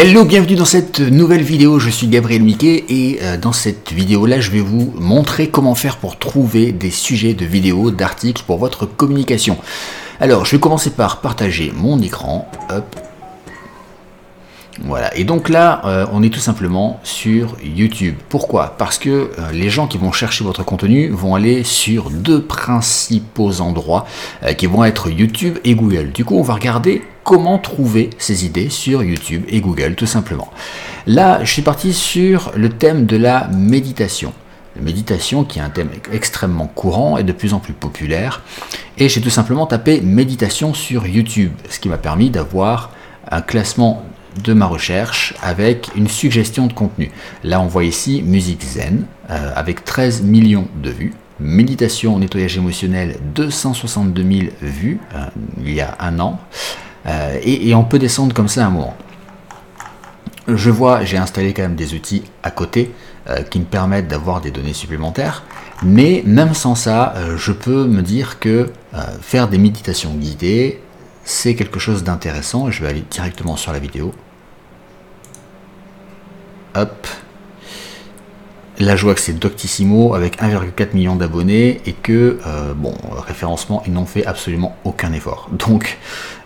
Hello, bienvenue dans cette nouvelle vidéo, je suis Gabriel Miquet et euh, dans cette vidéo là je vais vous montrer comment faire pour trouver des sujets de vidéos, d'articles pour votre communication. Alors je vais commencer par partager mon écran, hop, voilà, et donc là, euh, on est tout simplement sur YouTube. Pourquoi? Parce que euh, les gens qui vont chercher votre contenu vont aller sur deux principaux endroits euh, qui vont être YouTube et Google. Du coup, on va regarder comment trouver ces idées sur YouTube et Google, tout simplement. Là, je suis parti sur le thème de la méditation. La méditation qui est un thème extrêmement courant et de plus en plus populaire. Et j'ai tout simplement tapé méditation sur YouTube, ce qui m'a permis d'avoir un classement de ma recherche avec une suggestion de contenu. Là, on voit ici musique zen euh, avec 13 millions de vues. Méditation, nettoyage émotionnel, 262 000 vues euh, il y a un an. Euh, et, on peut descendre comme ça un moment. Je vois, j'ai installé quand même des outils à côté qui me permettent d'avoir des données supplémentaires. Mais même sans ça, je peux me dire que faire des méditations guidées, c'est quelque chose d'intéressant. Je vais aller directement sur la vidéo. Là, je vois que c'est Doctissimo avec 1,4 million d'abonnés et que, euh, bon, référencement, ils n'ont fait absolument aucun effort. Donc,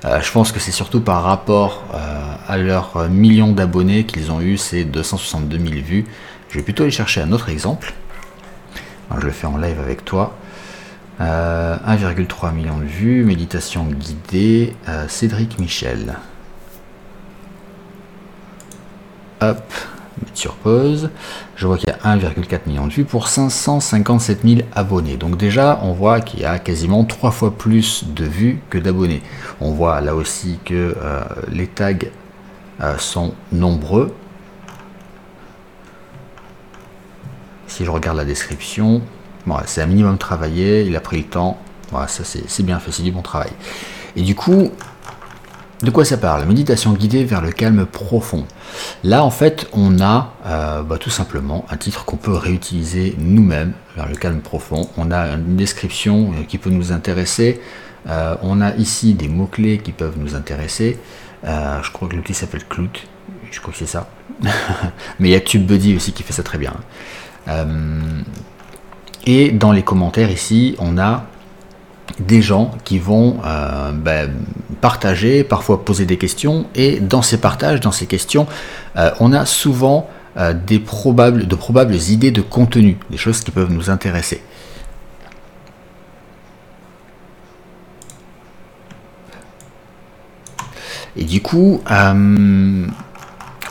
euh, je pense que c'est surtout par rapport euh, à leurs millions d'abonnés qu'ils ont eu ces 262 000 vues. Je vais plutôt aller chercher un autre exemple. je le fais en live avec toi. 1,3 million de vues, méditation guidée, Cédric Michel. Hop, sur pause. Je vois qu'il y a 1,4 million de vues pour 557 000 abonnés. Donc déjà, on voit qu'il y a quasiment trois fois plus de vues que d'abonnés. On voit là aussi que euh, les tags euh, sont nombreux. Si je regarde la description, c'est un minimum travaillé, il a pris le temps. Voilà, ça c'est bien fait, c'est du bon travail. Et du coup, de quoi ça parle? Méditation guidée vers le calme profond. Là, en fait, on a euh, bah, tout simplement un titre qu'on peut réutiliser nous-mêmes vers le calme profond. On a une description euh, qui peut nous intéresser. Euh, on a ici des mots-clés qui peuvent nous intéresser. je crois que l'outil s'appelle Clout. Je crois que c'est ça. Mais il y a TubeBuddy aussi qui fait ça très bien. et dans les commentaires ici, on a des gens qui vont euh, ben, partager, parfois poser des questions, et dans ces partages, dans ces questions, euh, on a souvent euh, de probables idées de contenu, des choses qui peuvent nous intéresser. Et du coup,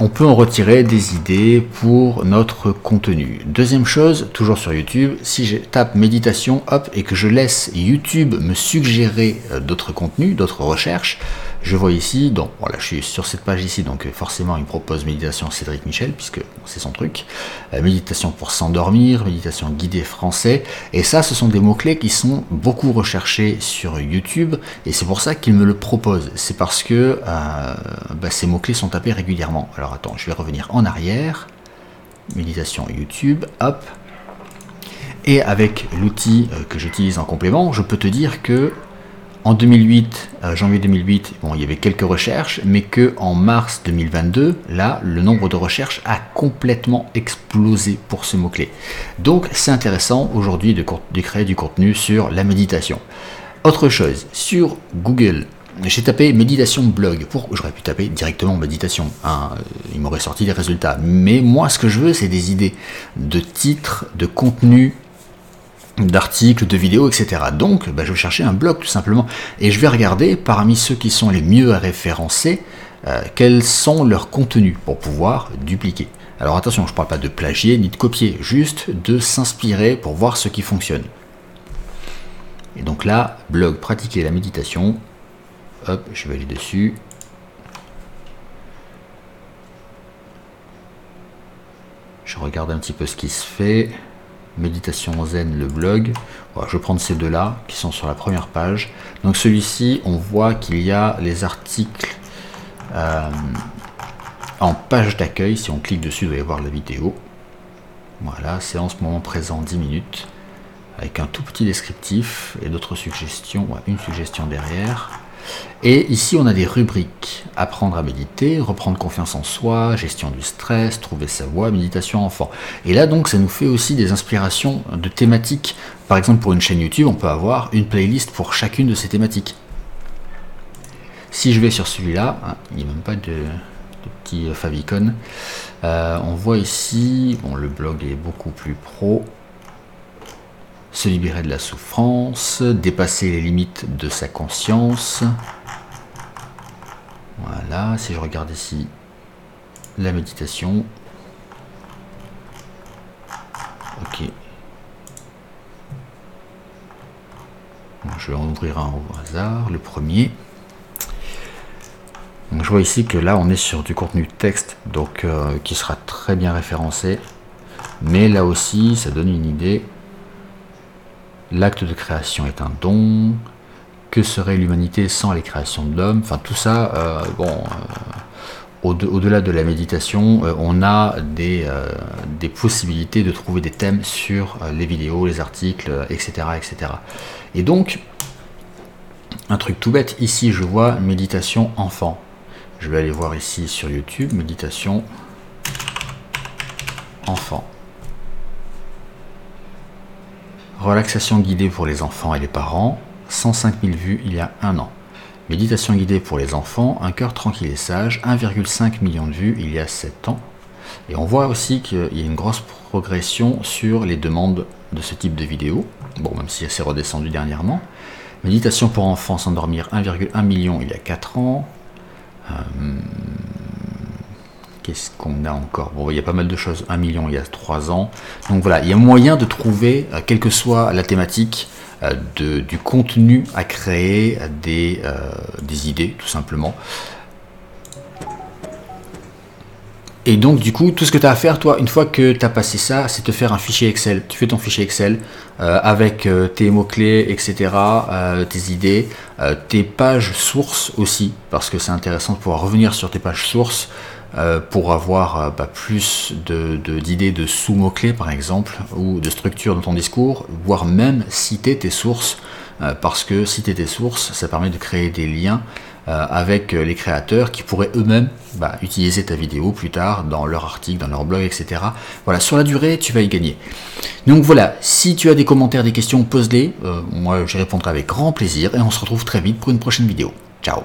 on peut en retirer des idées pour notre contenu. Deuxième chose, toujours sur YouTube, si je tape méditation, hop, et que je laisse YouTube me suggérer euh, d'autres contenus, d'autres recherches, je vois ici, donc voilà, je suis sur cette page ici, donc euh, forcément il me propose méditation Cédric Michel, puisque c'est son truc, euh, méditation pour s'endormir, méditation guidée français, et ça ce sont des mots-clés qui sont beaucoup recherchés sur YouTube, et c'est pour ça qu'il me le propose, c'est parce que bah, ces mots-clés sont tapés régulièrement. Alors attends, je vais revenir en arrière. Méditation YouTube, hop. Et avec l'outil euh, que j'utilise en complément, je peux te dire que en 2008, euh, janvier 2008, bon, il y avait quelques recherches, mais que en mars 2022, là, le nombre de recherches a complètement explosé pour ce mot-clé. Donc, c'est intéressant aujourd'hui de, créer du contenu sur la méditation. Autre chose, sur Google, j'ai tapé méditation blog. Pour, j'aurais pu taper directement méditation. Hein, il m'aurait sorti les résultats. Mais moi, ce que je veux, c'est des idées de titres, de contenu, d'articles, de vidéos, etc. Donc, bah, je vais chercher un blog tout simplement. Et je vais regarder parmi ceux qui sont les mieux référencés, euh, quels sont leurs contenus pour pouvoir dupliquer. Alors attention, je ne parle pas de plagier ni de copier, juste de s'inspirer pour voir ce qui fonctionne. Et donc là, blog pratiquer la méditation, Hop, je vais aller dessus. Je regarde un petit peu ce qui se fait. Méditation Zen, le blog. je vais prendre ces deux-là qui sont sur la première page. Donc celui-ci, on voit qu'il y a les articles euh, en page d'accueil. Si on clique dessus, vous allez voir la vidéo. Voilà, c'est en ce moment présent 10 minutes. Avec un tout petit descriptif et d'autres suggestions. une suggestion derrière. Et ici, on a des rubriques. Apprendre à méditer, reprendre confiance en soi, gestion du stress, trouver sa voie, méditation enfant. Et là, donc, ça nous fait aussi des inspirations de thématiques. Par exemple, pour une chaîne YouTube, on peut avoir une playlist pour chacune de ces thématiques. Si je vais sur celui-là, hein, il n'y a même pas de, petit favicon. Euh, on voit ici, bon, le blog est beaucoup plus pro se libérer de la souffrance, dépasser les limites de sa conscience. Voilà, si je regarde ici la méditation. Ok. je vais en ouvrir un au hasard, le premier. je vois ici que là on est sur du contenu texte, donc euh, qui sera très bien référencé. Mais là aussi, ça donne une idée L'acte de création est un don. Que serait l'humanité sans les créations de l'homme? Enfin, tout ça, euh, bon, euh, au-delà de la méditation, euh, on a des, possibilités de trouver des thèmes sur les vidéos, les articles, etc., etc. Et donc, un truc tout bête, ici je vois méditation enfant. Je vais aller voir ici sur YouTube, méditation enfant. Relaxation guidée pour les enfants et les parents, 105 000 vues il y a un an. Méditation guidée pour les enfants, un cœur tranquille et sage, 1,5 million de vues il y a 7 ans. Et on voit aussi qu'il y a une grosse progression sur les demandes de ce type de vidéo, bon même si c'est redescendu dernièrement. Méditation pour enfants s'endormir, 1,1 million il y a 4 ans. Euh, Qu'est-ce qu'on a encore Bon, il y a pas mal de choses. 1 million il y a 3 ans. Donc voilà, il y a moyen de trouver, euh, quelle que soit la thématique, euh, du contenu à créer, euh, des idées, tout simplement. Et donc, du coup, tout ce que tu as à faire, toi, une fois que tu as passé ça, c'est te faire un fichier Excel. Tu fais ton fichier Excel avec tes mots-clés, etc., tes idées, tes pages sources aussi, parce que c'est intéressant de pouvoir revenir sur tes pages sources. Euh, pour avoir euh, bah, plus d'idées de, sous-mots-clés par exemple, ou de structure dans ton discours, voire même citer tes sources, euh, parce que citer tes sources, ça permet de créer des liens avec les créateurs qui pourraient eux-mêmes bah, utiliser ta vidéo plus tard dans leur article, dans leur blog, etc. Voilà, sur la durée, tu vas y gagner. Donc voilà, si tu as des commentaires, des questions, pose-les. moi, j'y répondrai avec grand plaisir et on se retrouve très vite pour une prochaine vidéo. Ciao